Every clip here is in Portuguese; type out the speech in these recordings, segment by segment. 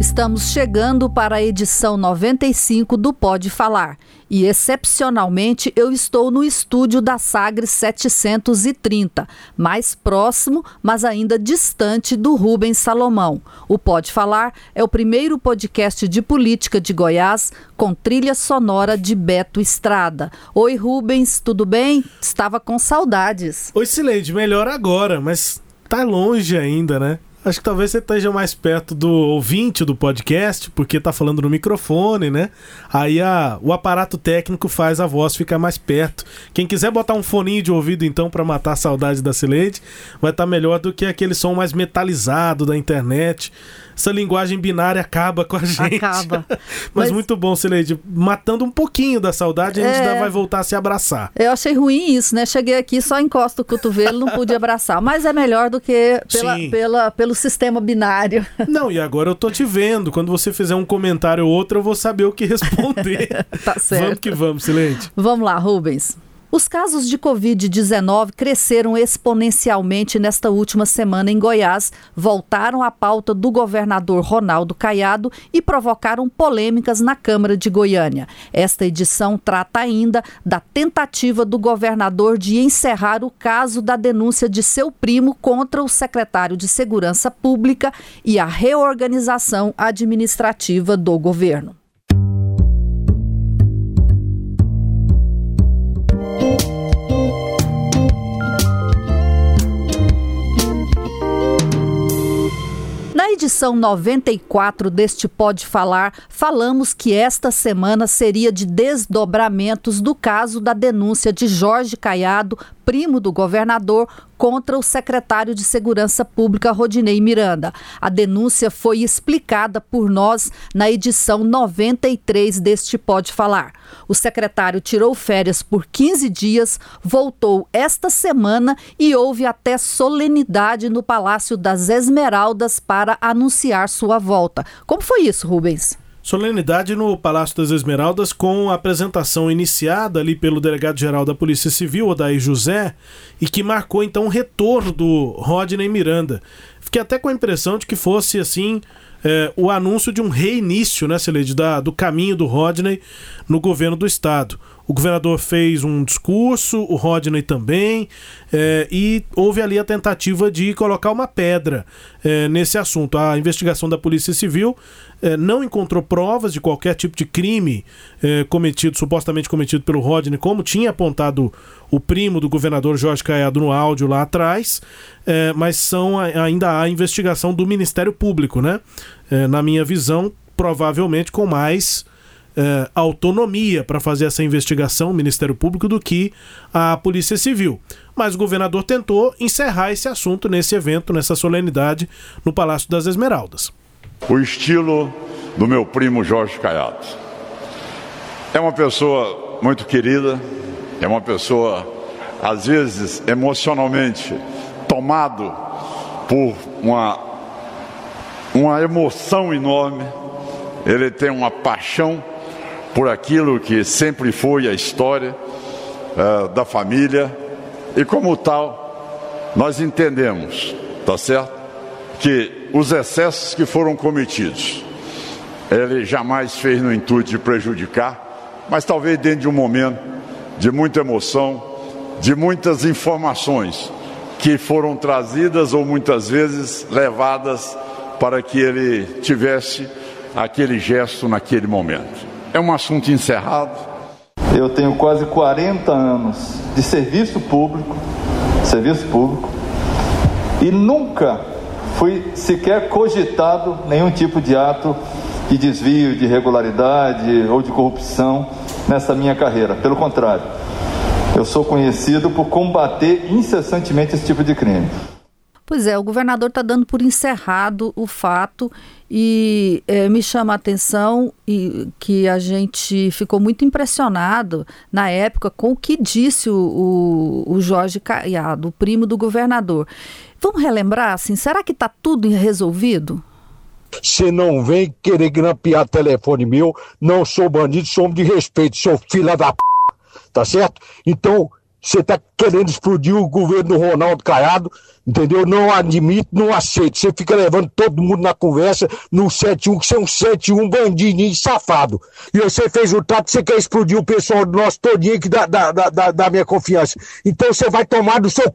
Estamos chegando para a edição 95 do Pode Falar e, excepcionalmente, eu estou no estúdio da Sagres 730, mais próximo, mas ainda distante do Rubens Salomão. O Pode Falar é o primeiro podcast de política de Goiás com trilha sonora de Beto Estrada. Oi, Rubens, tudo bem? Estava com saudades. Oi, Sileide, melhor agora, mas tá longe ainda, né? Acho que talvez você esteja mais perto do ouvinte do podcast, porque tá falando no microfone, né? Aí a, o aparato técnico faz a voz ficar mais perto. Quem quiser botar um foninho de ouvido, então, para matar a saudade da Sileide, vai estar tá melhor do que aquele som mais metalizado da internet essa linguagem binária acaba com a gente. Acaba. Mas, Mas, muito bom, Sileide. Matando um pouquinho da saudade, a gente é... vai voltar a se abraçar. Eu achei ruim isso, né? Cheguei aqui, só encosto o cotovelo, não pude abraçar. Mas é melhor do que pela, pela, pelo sistema binário. Não, e agora eu tô te vendo. Quando você fizer um comentário ou outro, eu vou saber o que responder. tá certo. Vamos que vamos, Sileide. Vamos lá, Rubens. Os casos de Covid-19 cresceram exponencialmente nesta última semana em Goiás, voltaram à pauta do governador Ronaldo Caiado e provocaram polêmicas na Câmara de Goiânia. Esta edição trata ainda da tentativa do governador de encerrar o caso da denúncia de seu primo contra o secretário de Segurança Pública e a reorganização administrativa do governo. Edição 94 deste Pode Falar, falamos que esta semana seria de desdobramentos do caso da denúncia de Jorge Caiado primo do governador, contra o secretário de Segurança Pública, Rodinei Miranda. A denúncia foi explicada por nós na edição 93 deste Pode Falar. O secretário tirou férias por 15 dias, voltou esta semana e houve até solenidade no Palácio das Esmeraldas para anunciar sua volta. Como foi isso, Rubens? Solenidade no Palácio das Esmeraldas com a apresentação iniciada ali pelo delegado-geral da Polícia Civil, Odair José, e que marcou então o retorno do Rodney Miranda. Fiquei até com a impressão de que fosse assim é, o anúncio de um reinício, né, Celede, da, do caminho do Rodney no governo do estado. O governador fez um discurso, o Rodney também, é, e houve ali a tentativa de colocar uma pedra é, nesse assunto. A investigação da Polícia Civil é, não encontrou provas de qualquer tipo de crime é, cometido, supostamente cometido pelo Rodney, como tinha apontado o primo do governador Jorge Caiado no áudio lá atrás, é, mas são ainda há investigação do Ministério Público, né? É, na minha visão, provavelmente com mais eh, autonomia para fazer essa investigação, o Ministério Público, do que a Polícia Civil. Mas o governador tentou encerrar esse assunto nesse evento, nessa solenidade, no Palácio das Esmeraldas. O estilo do meu primo Jorge Caiado. É uma pessoa muito querida, é uma pessoa, às vezes, emocionalmente tomado por uma, uma emoção enorme. Ele tem uma paixão por aquilo que sempre foi a história uh, da família e como tal nós entendemos, tá certo, que os excessos que foram cometidos ele jamais fez no intuito de prejudicar, mas talvez dentro de um momento de muita emoção, de muitas informações que foram trazidas ou muitas vezes levadas para que ele tivesse aquele gesto naquele momento. É um assunto encerrado. Eu tenho quase 40 anos de serviço público, serviço público, e nunca fui sequer cogitado nenhum tipo de ato de desvio, de irregularidade ou de corrupção nessa minha carreira. Pelo contrário, eu sou conhecido por combater incessantemente esse tipo de crime. Pois é, o governador está dando por encerrado o fato e é, me chama a atenção e, que a gente ficou muito impressionado na época com o que disse o, o, o Jorge Caiado, o primo do governador. Vamos relembrar, assim, será que está tudo resolvido? Você não vem querer grampear telefone meu, não sou bandido, sou de respeito, sou filha da p... tá certo? Então, você está querendo explodir o governo do Ronaldo Caiado, entendeu? Não admito, não aceito. Você fica levando todo mundo na conversa no 71, que você é um 71 bandidinho safado. E você fez o trato, você quer explodir o pessoal nosso todinho que dá, dá, dá, dá minha confiança. Então você vai tomar do seu.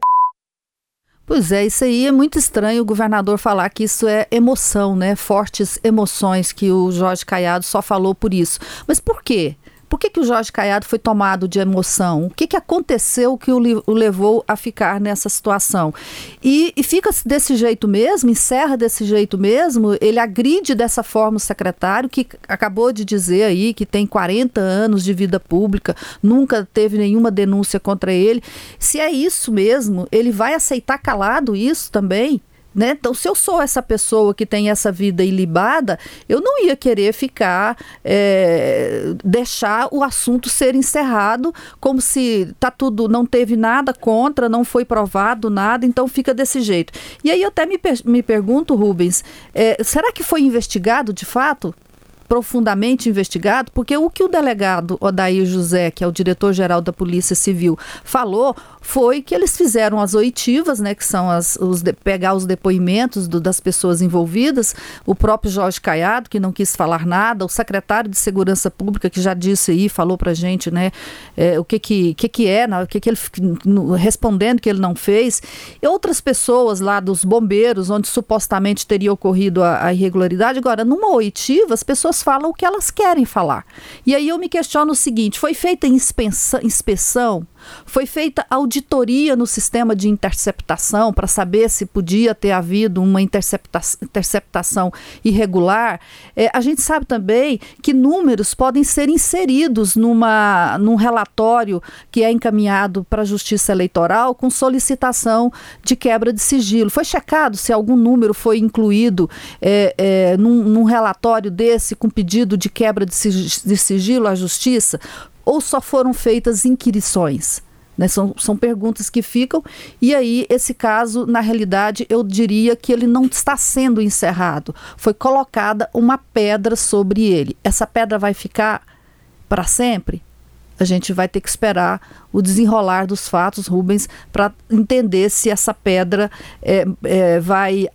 Pois é, isso aí é muito estranho o governador falar que isso é emoção, né? Fortes emoções, que o Jorge Caiado só falou por isso. Mas por quê? Por que, que o Jorge Caiado foi tomado de emoção? O que, que aconteceu que o, o levou a ficar nessa situação? E, e, fica desse jeito mesmo, encerra desse jeito mesmo, ele agride dessa forma o secretário, que acabou de dizer aí que tem 40 anos de vida pública, nunca teve nenhuma denúncia contra ele. Se é isso mesmo, ele vai aceitar calado isso também? Né? Então, se eu sou essa pessoa que tem essa vida ilibada, eu não ia querer ficar, é, deixar o assunto ser encerrado, como se tá tudo, não teve nada contra, não foi provado nada, então fica desse jeito. E aí eu até me, me pergunto, Rubens, é, será que foi investigado de fato? Profundamente investigado, porque o que o delegado Odair José, que é o diretor-geral da Polícia Civil, falou foi que eles fizeram as oitivas, né, que são as, os de, pegar os depoimentos do, das pessoas envolvidas, o próprio Jorge Caiado, que não quis falar nada, o secretário de Segurança Pública, que já disse aí, falou pra gente, né, é, o que que, que que é, o que que ele, respondendo que ele não fez, e outras pessoas lá dos bombeiros, onde supostamente teria ocorrido a, a irregularidade, agora, numa oitiva, as pessoas falam o que elas querem falar. E aí eu me questiono o seguinte: foi feita inspeção, inspeção foi feita auditoria no sistema de interceptação para saber se podia ter havido uma intercepta interceptação irregular. É, a gente sabe também que números podem ser inseridos numa, num relatório que é encaminhado para a Justiça Eleitoral com solicitação de quebra de sigilo. Foi checado se algum número foi incluído é, é, num, num relatório desse com pedido de quebra de sigilo à Justiça? ou só foram feitas inquirições? Né, são, são perguntas que ficam, e aí esse caso, na realidade, eu diria que ele não está sendo encerrado. Foi colocada uma pedra sobre ele. Essa pedra vai ficar para sempre? A gente vai ter que esperar o desenrolar dos fatos, Rubens, para entender se essa pedra é, é, vai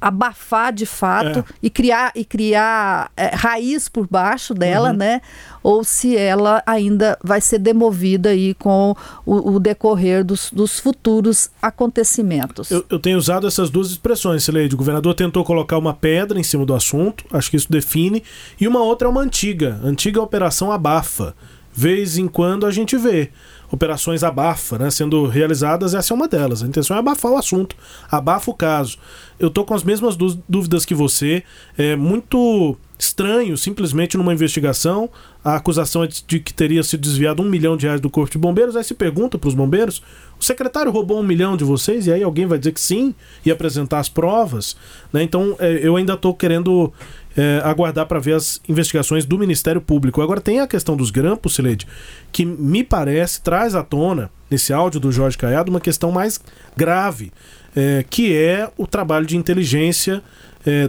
abafar de fato é. e criar e criar é, raiz por baixo dela, uhum. né? Ou se ela ainda vai ser demovida aí com o, o decorrer dos, dos, futuros acontecimentos. Eu, eu, tenho usado essas duas expressões, Sileide. O governador tentou colocar uma pedra em cima do assunto, acho que isso define, e uma outra é uma antiga, antiga operação abafa. Vez em quando a gente vê operações abafa, né, sendo realizadas, essa é uma delas. A intenção é abafar o assunto, abafa o caso. Eu tô com as mesmas dúvidas que você, é muito estranho, simplesmente numa investigação, a acusação é de que teria se desviado um milhão de reais do Corpo de Bombeiros, aí se pergunta para os bombeiros, o secretário roubou um milhão de vocês? E aí alguém vai dizer que sim e apresentar as provas, né? Então é, eu ainda estou querendo é, aguardar para ver as investigações do Ministério Público. Agora tem a questão dos grampos, Sileide, que me parece traz à tona, nesse áudio do Jorge Caiado, uma questão mais grave, é, que é o trabalho de inteligência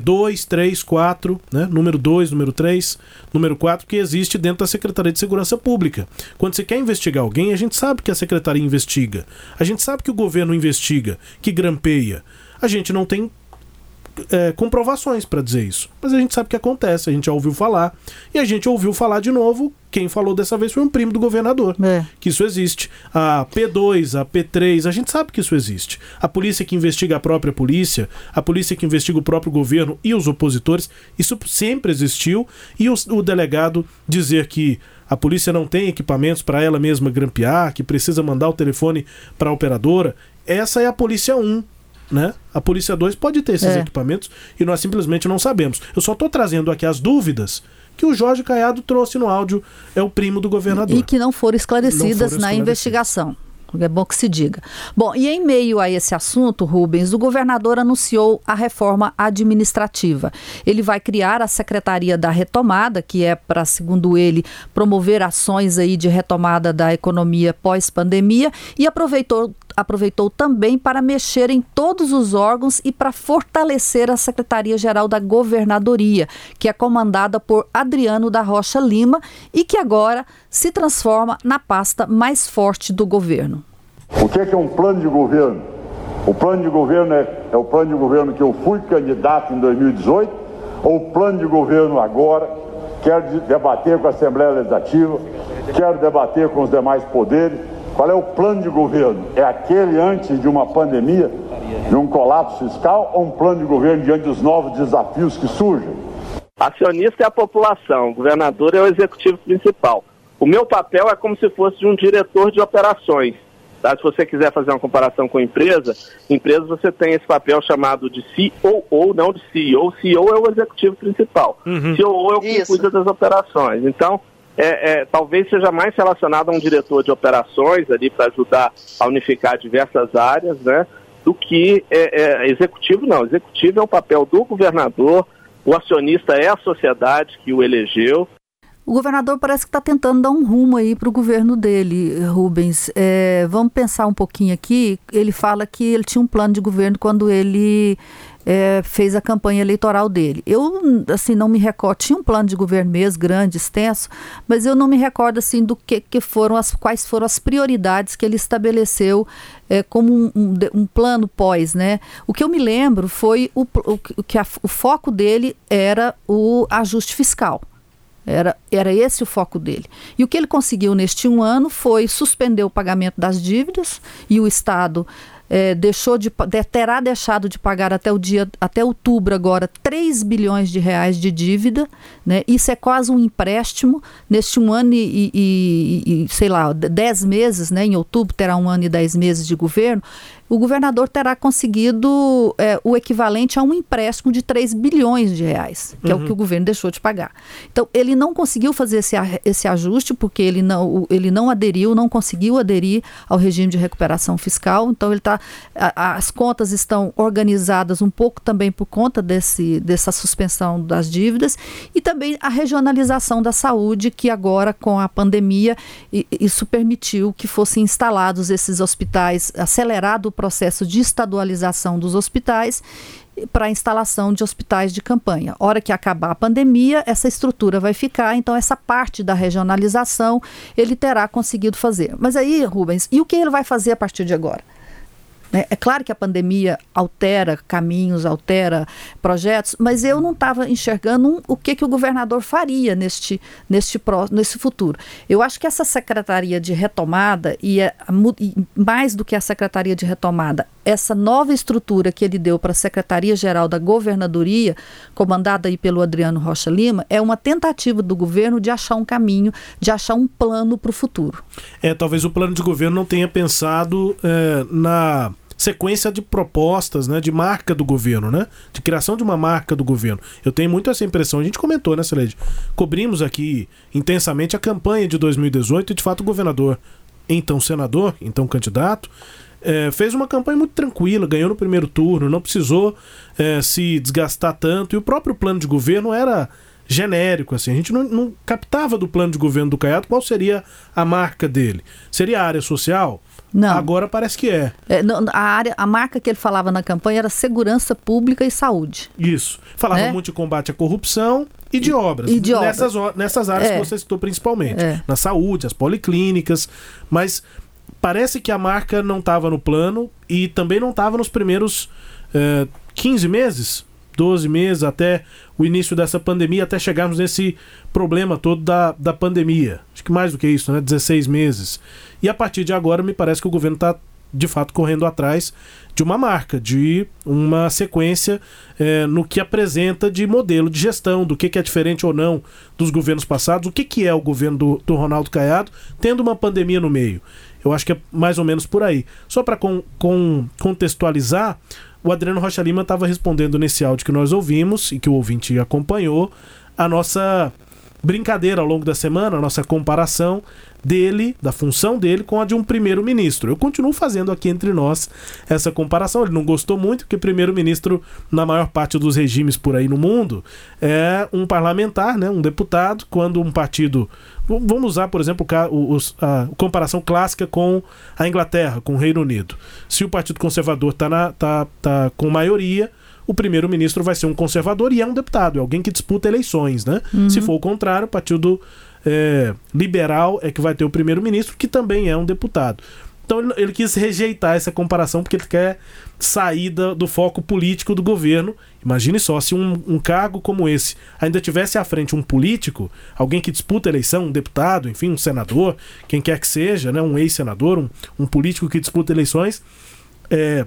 2, 3, 4, né? número 2, número 3, número 4, que existe dentro da Secretaria de Segurança Pública. Quando você quer investigar alguém, a gente sabe que a Secretaria investiga, a gente sabe que o governo investiga, que grampeia. A gente não tem é, comprovações para dizer isso. Mas a gente sabe que acontece, a gente já ouviu falar. E a gente ouviu falar de novo. Quem falou dessa vez foi um primo do governador. É. Que isso existe. A P2, a P3, a gente sabe que isso existe. A polícia que investiga a própria polícia, a polícia que investiga o próprio governo e os opositores, isso sempre existiu. E o, o delegado dizer que a polícia não tem equipamentos para ela mesma grampear, que precisa mandar o telefone para a operadora, essa é a polícia 1 né? A Polícia 2 pode ter esses é. equipamentos e nós simplesmente não sabemos. Eu só estou trazendo aqui as dúvidas que o Jorge Caiado trouxe no áudio, é o primo do governador. E que não foram esclarecidas, não foram esclarecidas. na investigação. É bom que se diga. Bom, e em meio a esse assunto, Rubens, o governador anunciou a reforma administrativa. Ele vai criar a Secretaria da Retomada, que é para, segundo ele, promover ações aí de retomada da economia pós-pandemia e aproveitou aproveitou também para mexer em todos os órgãos e para fortalecer a Secretaria-Geral da Governadoria, que é comandada por Adriano da Rocha Lima e que agora se transforma na pasta mais forte do governo. O que é, que é um plano de governo? O plano de governo é, é o plano de governo que eu fui candidato em 2018 ou o plano de governo agora? Quero debater com a Assembleia Legislativa, quero debater com os demais poderes. Qual é o plano de governo? É aquele antes de uma pandemia, de um colapso fiscal, ou um plano de governo diante dos novos desafios que surgem? Acionista é a população, o governador é o executivo principal. O meu papel é como se fosse de um diretor de operações. Tá? Se você quiser fazer uma comparação com empresa, empresa você tem esse papel chamado de COO, não de CEO. CEO é o executivo principal. Uhum. COO é o que Isso. cuida das operações. Então, é, é, talvez seja mais relacionado a um diretor de operações ali para ajudar a unificar diversas áreas, né? Do que é, é, executivo, não. Executivo é o papel do governador, o acionista é a sociedade que o elegeu, o governador parece que está tentando dar um rumo aí para o governo dele, Rubens. É, vamos pensar um pouquinho aqui. Ele fala que ele tinha um plano de governo quando ele é, fez a campanha eleitoral dele. Eu, assim, não me recordo, tinha um plano de governo mesmo, grande, extenso, mas eu não me recordo, assim, do que, que foram as, quais foram as prioridades que ele estabeleceu é, como um, um, um, plano pós, né? O que eu me lembro foi o, o, que a, o foco dele era o ajuste fiscal. Era, era esse o foco dele. E o que ele conseguiu neste um ano foi suspender o pagamento das dívidas e o Estado é, deixou de, terá deixado de pagar até o dia até outubro agora 3 bilhões de reais de dívida, né? Isso é quase um empréstimo neste um ano e, e, e sei lá, 10 meses, né? Em outubro terá um ano e 10 meses de governo o governador terá conseguido é, o equivalente a um empréstimo de 3 bilhões de reais, que uhum. é o uhum. que o governo deixou de pagar. Então, ele não conseguiu fazer esse, esse ajuste porque ele não, ele não aderiu, não conseguiu aderir ao regime de recuperação fiscal. Então, ele tá, a, as contas estão organizadas um pouco também por conta desse, dessa suspensão das dívidas e também a regionalização da saúde, que agora, com a pandemia, isso permitiu que fossem instalados esses hospitais, acelerado o processo de estadualização dos hospitais para a instalação de hospitais de campanha. Hora que acabar a pandemia, essa estrutura vai ficar, então essa parte da regionalização ele terá conseguido fazer. Mas aí, Rubens, e o que ele vai fazer a partir de agora? Né? É claro que a pandemia altera caminhos, altera projetos, mas eu não estava enxergando um, o que, que o governador faria neste, neste, pró, nesse futuro. Eu acho que essa secretaria de retomada, e, e mais do que a secretaria de retomada, essa nova estrutura que ele deu para a Secretaria-Geral da Governadoria, comandada aí pelo Adriano Rocha Lima, é uma tentativa do governo de achar um caminho, de achar um plano para o futuro. É, talvez o plano de governo não tenha pensado é, na sequência de propostas, né, de marca do governo, né, de criação de uma marca do governo. Eu tenho muito essa impressão. A gente comentou, né, Celede? Cobrimos aqui intensamente a campanha de 2018 e, de fato, o governador, então senador, então candidato, é, fez uma campanha muito tranquila, ganhou no primeiro turno, não precisou é, se desgastar tanto. E o próprio plano de governo era genérico, assim. A gente não, não captava do plano de governo do Caiado qual seria a marca dele. Seria a área social? Não. Agora parece que é. é não, a, área, a marca que ele falava na campanha era segurança pública e saúde. Isso. Falava né? muito de combate à corrupção e de obras. E de nessas, obras. nessas áreas é. que você citou principalmente. É. Na saúde, as policlínicas. Mas parece que a marca não estava no plano e também não estava nos primeiros é, 15 meses 12 meses até o início dessa pandemia, até chegarmos nesse problema todo da, da pandemia. Acho que mais do que isso, né? 16 meses. E a partir de agora, me parece que o governo está de fato correndo atrás de uma marca, de uma sequência é, no que apresenta de modelo de gestão, do que, que, é diferente ou não dos governos passados, o que, que é o governo do, do Ronaldo Caiado, tendo uma pandemia no meio. Eu acho que é mais ou menos por aí. Só para com, contextualizar, o Adriano Rocha Lima estava respondendo nesse áudio que nós ouvimos e que o ouvinte acompanhou a nossa brincadeira ao longo da semana, a nossa comparação dele, da função dele, com a de um primeiro-ministro. Eu continuo fazendo aqui entre nós essa comparação. Ele não gostou muito, porque primeiro-ministro, na maior parte dos regimes por aí no mundo, é um parlamentar, né, um deputado, quando um partido. Vamos usar, por exemplo, a, comparação clássica com a Inglaterra, com o Reino Unido. Se o Partido Conservador está tá, tá com maioria, o primeiro-ministro vai ser um conservador e é um deputado, é alguém que disputa eleições, né? Uhum. Se for o contrário, o partido é, liberal é que vai ter o primeiro-ministro, que também é um deputado. Então ele, ele, quis rejeitar essa comparação porque ele quer sair da, do foco político do governo. Imagine só, se um, um, cargo como esse ainda tivesse à frente um político, alguém que disputa a eleição, um deputado, enfim, um senador, quem quer que seja, né, um ex-senador, um, um político que disputa eleições, é,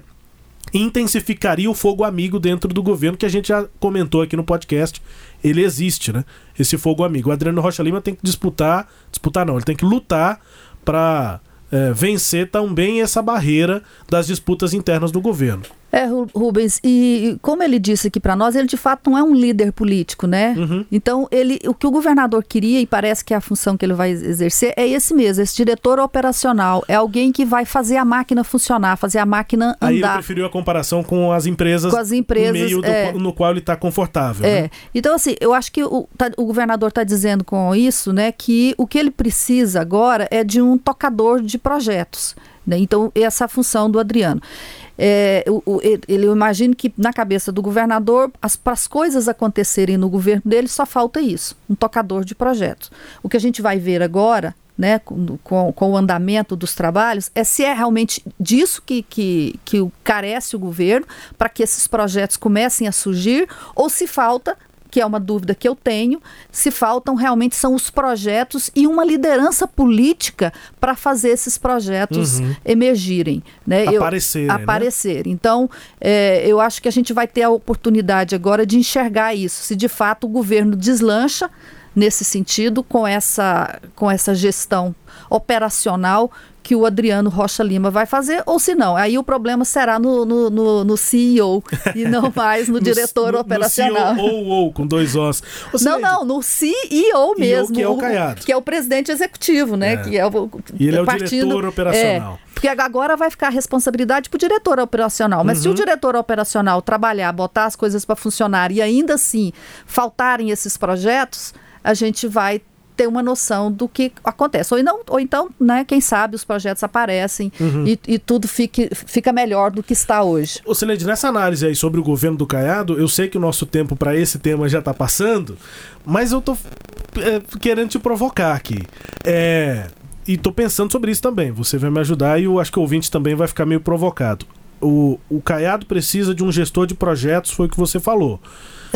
intensificaria o fogo amigo dentro do governo, que a gente já comentou aqui no podcast. Ele existe, né? Esse fogo amigo. O Adriano Rocha Lima tem que disputar, disputar não, ele tem que lutar para é, vencer também essa barreira das disputas internas do governo. É, Rubens, e como ele disse aqui para nós, ele de fato não é um líder político, né? Uhum. Então, ele, o que o governador queria, e parece que é a função que ele vai exercer, é esse mesmo, esse diretor operacional. É alguém que vai fazer a máquina funcionar, fazer a máquina andar. Aí ele preferiu a comparação com as empresas, com as empresas no meio é, do, no qual ele está confortável. É. Né? Então, assim, eu acho que o, tá, o governador está dizendo com isso, né, que o que ele precisa agora é de um tocador de projetos. Né? Então, essa é a função do Adriano. É, ele, eu imagino que na cabeça do governador, para as coisas acontecerem no governo dele, só falta isso, um tocador de projetos. O que a gente vai ver agora, né, com, com, com o andamento dos trabalhos, é se é realmente disso que, que, que carece o governo para que esses projetos comecem a surgir, ou se falta que é uma dúvida que eu tenho, se faltam realmente são os projetos e uma liderança política para fazer esses projetos uhum. emergirem. Né? Aparecerem. Eu, aparecer. Né? Então, é, eu acho que a gente vai ter a oportunidade agora de enxergar isso, se de fato o governo deslancha nesse sentido com essa, com essa gestão operacional que o Adriano Rocha Lima vai fazer, ou se não, aí o problema será no, no, no, no CEO e não mais no, diretor no, operacional. No CEO ou, ou com dois Os. não, não, no CEO mesmo. que é o Caiado. Que é o presidente executivo, né? É. Que é o, e ele é o diretor operacional. É, porque agora vai ficar a responsabilidade para o diretor operacional. Mas uhum. se o uhum. diretor operacional trabalhar, botar as coisas para funcionar e ainda assim faltarem esses projetos, a gente vai ter uma noção do que acontece. Ou, não, ou então, né, quem sabe, os projetos aparecem uhum. e, e, tudo fique, fica melhor do que está hoje. Ô, Celede, nessa análise aí sobre o governo do Caiado, eu sei que o nosso tempo para esse tema já está passando, mas eu tô é, querendo te provocar aqui. É, e tô pensando sobre isso também. Você vai me ajudar e eu acho que o ouvinte também vai ficar meio provocado. O, o Caiado precisa de um gestor de projetos, foi o que você falou.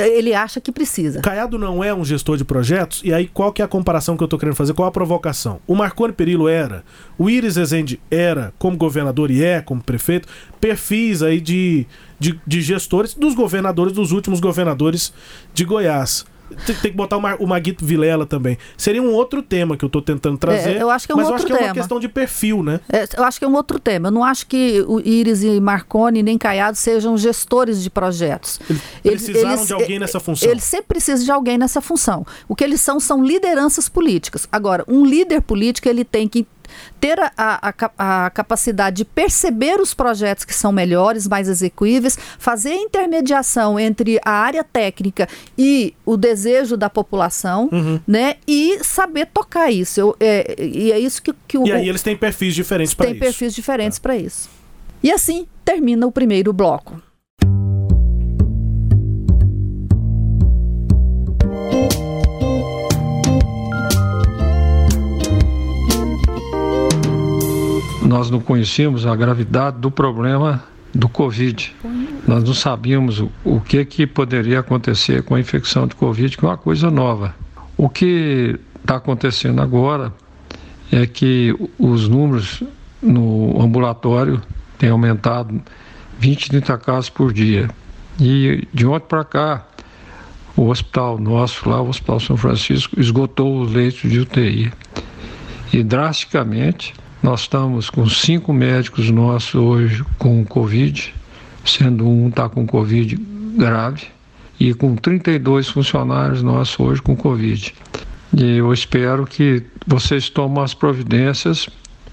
Ele acha que precisa. Caiado não é um gestor de projetos, e aí qual que é a comparação que eu estou querendo fazer? Qual a provocação? O Marconi Perillo era, o Iris Ezende era, como governador e é, como prefeito, perfis aí de, de, de gestores dos governadores, dos últimos governadores de Goiás. Tem, tem, que botar o, Mar, o Maguito Vilela também. Seria um outro tema que eu estou tentando trazer. É, eu acho que é um mas outro eu acho tema. que é uma questão de perfil, né? É, eu acho que é um outro tema. Eu não acho que o Iris e Marconi nem Caiado sejam gestores de projetos. Eles precisaram eles, de alguém nessa função. Eles sempre precisam de alguém nessa função. O que eles são são lideranças políticas. Agora, um líder político ele tem que ter a, a, a, capacidade de perceber os projetos que são melhores, mais execuíveis, fazer a intermediação entre a área técnica e o desejo da população, uhum. né? E saber tocar isso. Eu, é, e é isso que, que o. E aí eles têm perfis diferentes para isso. Tem perfis diferentes é. para isso. E assim termina o primeiro bloco. Nós não conhecíamos a gravidade do problema do Covid. Nós não sabíamos o, o que, que poderia acontecer com a infecção de Covid, que é uma coisa nova. O que está acontecendo agora é que os números no ambulatório têm aumentado 20, 30 casos por dia. E de ontem para cá, o hospital nosso, lá, o Hospital São Francisco, esgotou os leitos de UTI. E drasticamente nós estamos com cinco médicos nossos hoje com Covid, sendo um está com Covid grave, e com 32 funcionários nossos hoje com Covid. E eu espero que vocês tomem as providências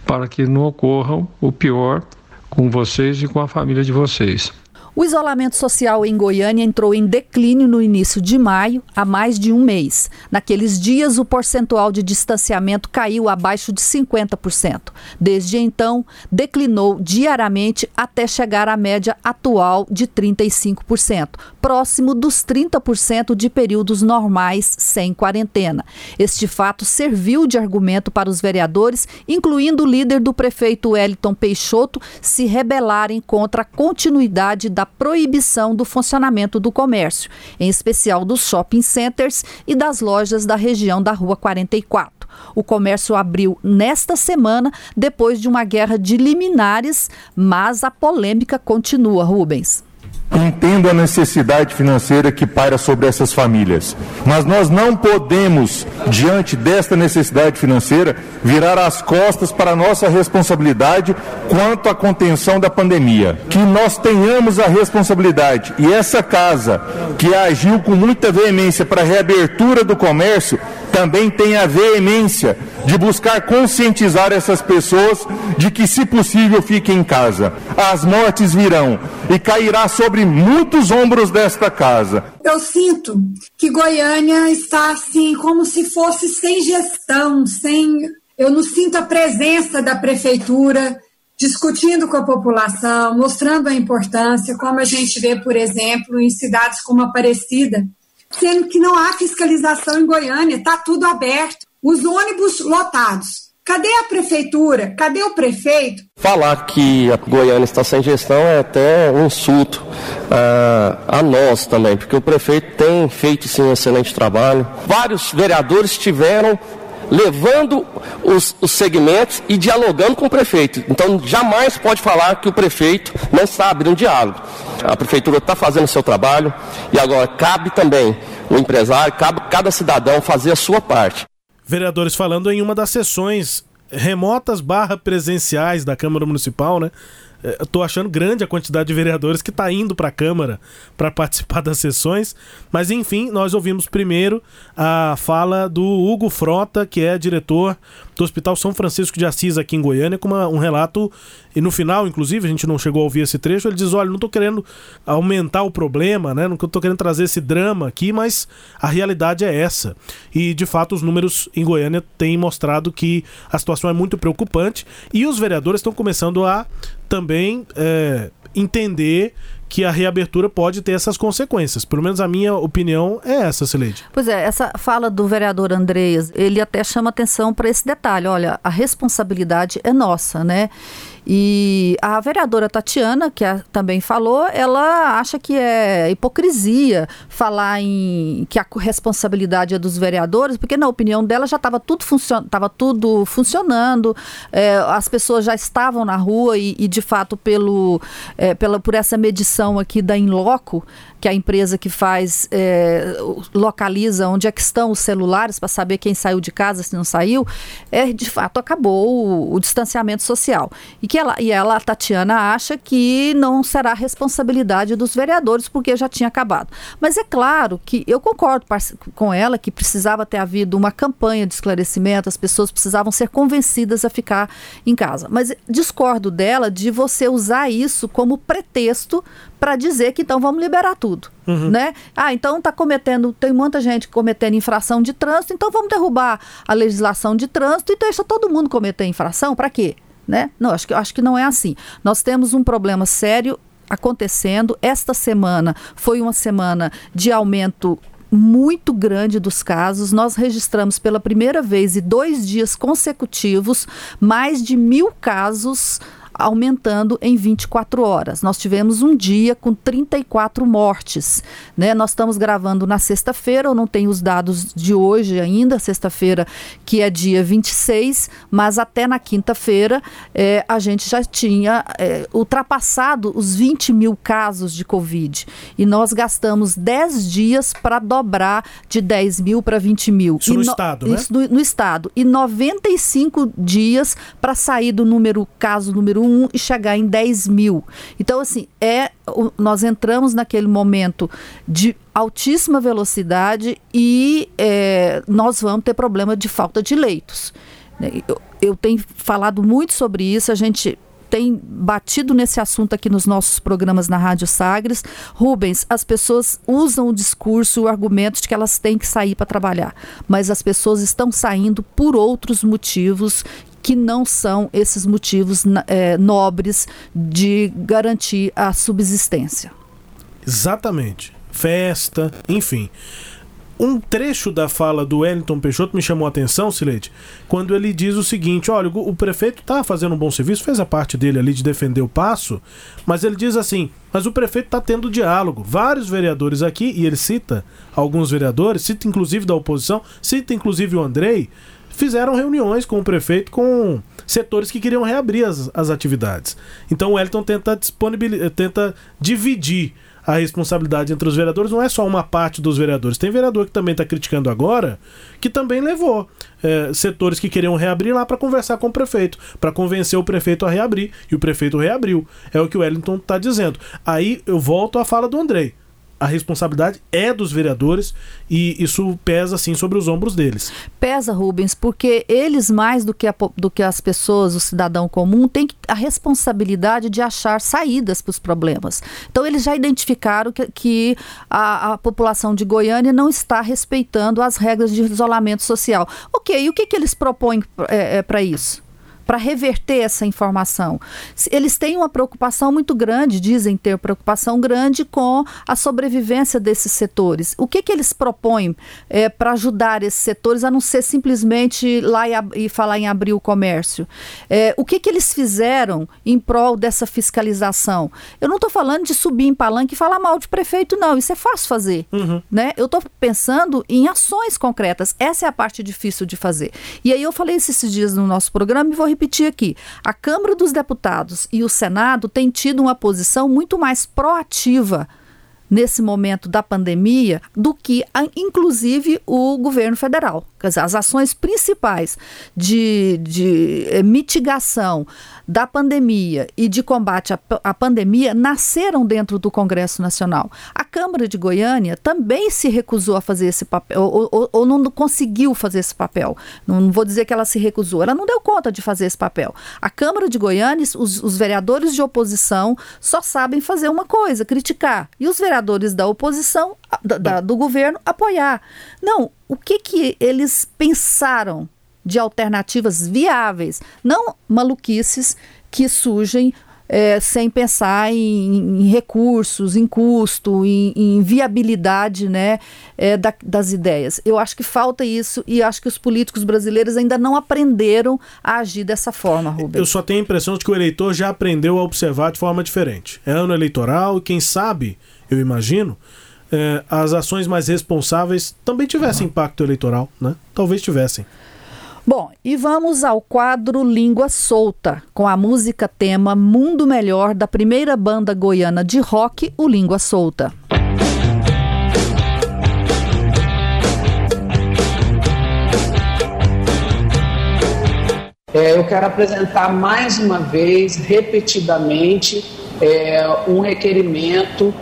para que não ocorram o pior com vocês e com a família de vocês. O isolamento social em Goiânia entrou em declínio no início de maio, há mais de um mês. Naqueles dias, o percentual de distanciamento caiu abaixo de 50%. Desde então, declinou diariamente até chegar à média atual de 35%, próximo dos 30% de períodos normais sem quarentena. Este fato serviu de argumento para os vereadores, incluindo o líder do prefeito Wellington Peixoto, se rebelarem contra a continuidade da proibição do funcionamento do comércio, em especial dos shopping centers e das lojas da região da Rua 44. O comércio abriu nesta semana, depois de uma guerra de liminares, mas a polêmica continua, Rubens. Entendo a necessidade financeira que paira sobre essas famílias, mas nós não podemos, diante desta necessidade financeira, virar as costas para a nossa responsabilidade quanto à contenção da pandemia. Que nós tenhamos a responsabilidade e essa casa, que agiu com muita veemência para a reabertura do comércio, também tem a veemência de buscar conscientizar essas pessoas de que, se possível, fiquem em casa. As mortes virão e cairá sobre muitos ombros desta casa. Eu sinto que Goiânia está assim, como se fosse sem gestão, sem. Eu não sinto a presença da prefeitura discutindo com a população, mostrando a importância, como a gente vê, por exemplo, em cidades como Aparecida, sendo que não há fiscalização em Goiânia, está tudo aberto, os ônibus lotados. Cadê a prefeitura? Cadê o prefeito? Falar que a Goiânia está sem gestão é até um insulto uh, a nós também, porque o prefeito tem feito sim um excelente trabalho. Vários vereadores tiveram levando os, os, segmentos e dialogando com o prefeito. Então, jamais pode falar que o prefeito não está abrindo diálogo. A prefeitura está fazendo o seu trabalho e agora cabe também o empresário, cabe cada cidadão fazer a sua parte. Vereadores falando em uma das sessões remotas barra presenciais da Câmara Municipal, né? É, tô achando grande a quantidade de vereadores que está indo para a Câmara para participar das sessões. Mas enfim, nós ouvimos primeiro a fala do Hugo Frota, que é diretor do Hospital São Francisco de Assis aqui em Goiânia, com uma, um relato, e no final, inclusive, a gente não chegou a ouvir esse trecho, ele diz, olha, não estou querendo aumentar o problema, né? Não estou querendo trazer esse drama aqui, mas a realidade é essa. E, de fato, os números em Goiânia têm mostrado que a situação é muito preocupante e os vereadores estão começando a também é, entender que a reabertura pode ter essas consequências. Pelo menos a minha opinião é essa, Celede. Pois é, essa fala do vereador Andreas, ele até chama atenção para esse detalhe. Olha, a responsabilidade é nossa, né? E a vereadora Tatiana, que a, também falou, ela acha que é hipocrisia falar em que a responsabilidade é dos vereadores, porque na opinião dela já estava tudo, funcion, tudo funcionando, é, as pessoas já estavam na rua e, e de fato, pelo, é, pela, por essa medição aqui da Inloco, que é a empresa que faz, é, localiza onde é que estão os celulares para saber quem saiu de casa, se não saiu, é, de fato acabou o, o distanciamento social. E, que ela, e ela, a Tatiana, acha que não será responsabilidade dos vereadores, porque já tinha acabado. Mas é claro que eu concordo com ela que precisava ter havido uma campanha de esclarecimento, as pessoas precisavam ser convencidas a ficar em casa. Mas discordo dela de você usar isso como pretexto para dizer que então vamos liberar tudo, uhum. né? Ah, então tá cometendo, tem muita gente cometendo infração de trânsito, então vamos derrubar a legislação de trânsito e deixa todo mundo cometer infração, para quê? Né? Não, acho que, acho que não é assim. Nós temos um problema sério acontecendo. Esta semana foi uma semana de aumento muito grande dos casos. Nós registramos pela primeira vez e dois dias consecutivos mais de mil casos aumentando em 24 horas. Nós tivemos um dia com 34 mortes. Né? Nós estamos gravando na sexta-feira, eu não tenho os dados de hoje ainda, sexta-feira, que é dia 26, mas até na quinta-feira é, a gente já tinha é, ultrapassado os 20 mil casos de Covid. E nós gastamos 10 dias para dobrar de 10 mil para 20 mil. Isso e no, no Estado, né? Isso no, no Estado. E 95 dias para sair do número, caso número e chegar em 10 mil. Então, assim, é, nós entramos naquele momento de altíssima velocidade e é, nós vamos ter problema de falta de leitos. Eu, eu tenho falado muito sobre isso, a gente tem batido nesse assunto aqui nos nossos programas na Rádio Sagres. Rubens, as pessoas usam o discurso, o argumento de que elas têm que sair para trabalhar, mas as pessoas estão saindo por outros motivos que não são esses motivos é, nobres de garantir a subsistência. Exatamente. Festa, enfim um trecho da fala do Wellington Peixoto me chamou a atenção, Sileide, quando ele diz o seguinte: olha, o prefeito está fazendo um bom serviço, fez a parte dele ali de defender o passo, mas ele diz assim: mas o prefeito está tendo diálogo. Vários vereadores aqui, e ele cita alguns vereadores, cita inclusive da oposição, cita inclusive o Andrei, fizeram reuniões com o prefeito com setores que queriam reabrir as, as atividades. Então o Wellington tenta, disponibilizar, tenta dividir a responsabilidade entre os vereadores não é só uma parte dos vereadores. Tem vereador que também está criticando agora, que também levou é, setores que queriam reabrir lá para conversar com o prefeito, para convencer o prefeito a reabrir. E o prefeito reabriu. É o que o Wellington está dizendo. Aí eu volto à fala do Andrei a responsabilidade é dos vereadores e isso pesa assim sobre os ombros deles. Pesa, Rubens, porque eles mais do que, a, do que as pessoas, o cidadão comum, têm a responsabilidade de achar saídas para os problemas. Então eles já identificaram que, que a, a, população de Goiânia não está respeitando as regras de isolamento social. Ok, e o que, que eles propõem é, é, para isso? Para reverter essa informação. Eles têm uma preocupação muito grande, dizem ter preocupação grande com a sobrevivência desses setores. O que, que eles propõem é, para ajudar esses setores a não ser simplesmente ir lá e, e falar em abrir o comércio? É, o que, que eles fizeram em prol dessa fiscalização? Eu não estou falando de subir em palanque e falar mal de prefeito, não. Isso é fácil fazer. Uhum. Né? Eu estou pensando em ações concretas. Essa é a parte difícil de fazer. E aí eu falei esses dias no nosso programa e vou repetir aqui: a Câmara dos Deputados e o Senado têm tido uma posição muito mais proativa nesse momento da pandemia do que, inclusive, o governo federal. As ações principais de, de eh, mitigação da pandemia e de combate à, à, pandemia nasceram dentro do Congresso Nacional. A Câmara de Goiânia também se recusou a fazer esse papel, ou, ou, ou não conseguiu fazer esse papel. Não, não, vou dizer que ela se recusou, ela não deu conta de fazer esse papel. A Câmara de Goiânia, os, os vereadores de oposição só sabem fazer uma coisa: criticar. E os vereadores da oposição, da, da, do governo, apoiar. Não, o que, que eles pensaram de alternativas viáveis, não maluquices que surgem é, sem pensar em, em, recursos, em custo, em, em viabilidade né, é, da, das ideias. Eu acho que falta isso e acho que os políticos brasileiros ainda não aprenderam a agir dessa forma, Rubens. Eu só tenho a impressão de que o eleitor já aprendeu a observar de forma diferente. É ano eleitoral e quem sabe, eu imagino, é, as ações mais responsáveis também tivessem impacto eleitoral, né? Talvez tivessem. Bom, e vamos ao quadro Língua Solta, com a música tema Mundo Melhor da primeira banda goiana de rock, o Língua Solta. É, eu quero apresentar mais uma vez, repetidamente, é, um requerimento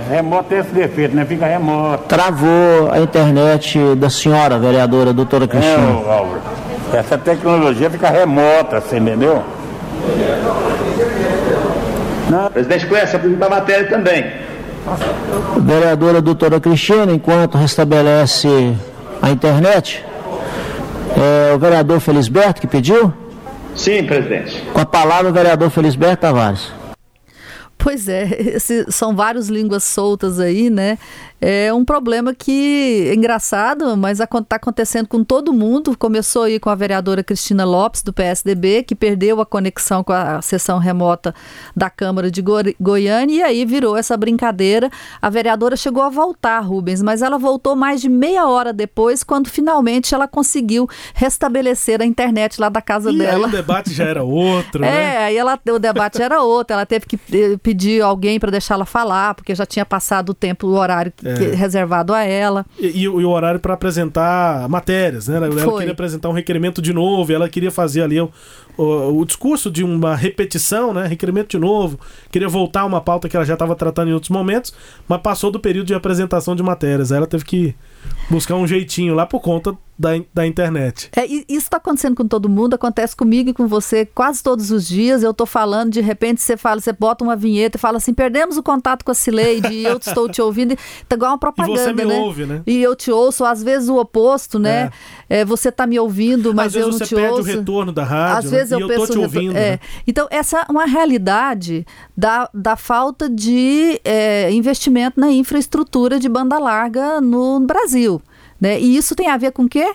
Remoto tem esse defeito, né? Fica remoto. Travou a internet da senhora, vereadora doutora Cristina. É, Álvaro. Essa tecnologia fica remota, você entendeu? Não. Presidente conhece a da matéria também. Vereadora doutora Cristina, enquanto restabelece a internet, é o vereador Felisberto que pediu? Sim, presidente. Com a palavra, o vereador Felisberto Tavares. Pois é, esse, são várias línguas soltas aí, né? é um problema que é engraçado, mas está acontecendo com todo mundo. Começou aí com a vereadora Cristina Lopes, do PSDB, que perdeu a conexão com a sessão remota da Câmara de Goiânia, e aí virou essa brincadeira. A vereadora chegou a voltar, Rubens, mas ela voltou mais de meia hora depois, quando finalmente ela conseguiu restabelecer a internet lá da casa e dela. Aí o debate já era outro, é, né? aí ela, o debate era outro, ela teve que eh, pedir pedir alguém para deixar ela falar, porque já tinha passado o tempo, o horário que, É. que- reservado a ela. E, e o horário para apresentar matérias, né? Ela Foi. queria apresentar um requerimento de novo, e ela queria fazer ali o, o, o discurso de uma repetição, né? Requerimento de novo, queria voltar a uma pauta que ela já estava tratando em outros momentos, mas passou do período de apresentação de matérias. Aí ela teve que buscar um jeitinho lá por conta da, da internet. É, e isso está acontecendo com todo mundo, acontece comigo e com você quase todos os dias. Eu tô falando, de repente você fala, você bota uma vinheta e fala assim: perdemos o contato com a Cileide e eu estou te ouvindo. e Tá igual uma propaganda. você me né? ouve, né? E eu te ouço, às vezes o oposto, né? É, você tá me ouvindo, mas Às vezes eu não você te perde ouço. o retorno da rádio, Às né? vezes E eu, eu tô penso te no retor- ouvindo, é. né? Então, essa é uma realidade da, da falta de é, investimento na infraestrutura de banda larga no Brasil. Né? E isso tem a ver com o quê?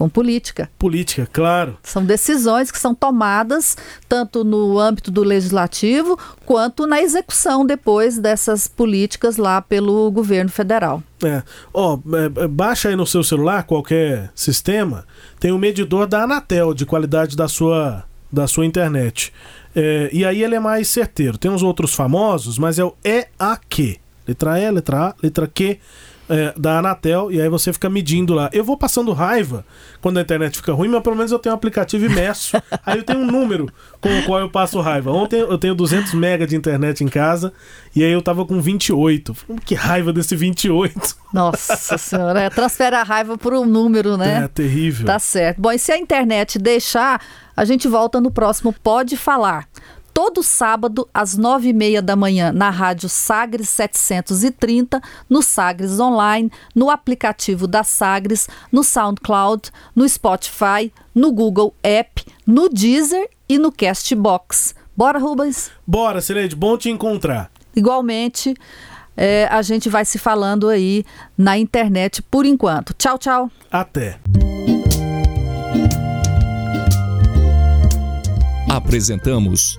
Com política. Política, claro. São decisões que são tomadas tanto no âmbito do legislativo quanto na execução depois dessas políticas lá pelo governo federal. É. Ó, é, baixa aí no seu celular, qualquer sistema, tem um medidor da Anatel de qualidade da sua, da sua internet. É, e aí ele é mais certeiro. Tem uns outros famosos, mas é o EAQ. Letra E, letra A, letra Q. é, da Anatel, e aí você fica medindo lá. Eu vou passando raiva quando a internet fica ruim, mas pelo menos eu tenho um aplicativo e meço. aí eu tenho um número com o qual eu passo raiva. Ontem eu tenho 200 mega de internet em casa, e aí eu tava com 28. Falei, Que raiva desse 28. Nossa senhora, é, transfere a raiva por um número, né? É terrível. Tá certo. Bom, e se a internet deixar, a gente volta no próximo Pode Falar. Todo sábado, às nove e meia da manhã, na Rádio Sagres 730, no Sagres Online, no aplicativo da Sagres, no SoundCloud, no Spotify, no Google App, no Deezer e no Castbox. Bora, Rubens? Bora, Cileide, bom te encontrar. Igualmente, é, a gente vai se falando aí na internet por enquanto. Tchau, tchau. Até. Apresentamos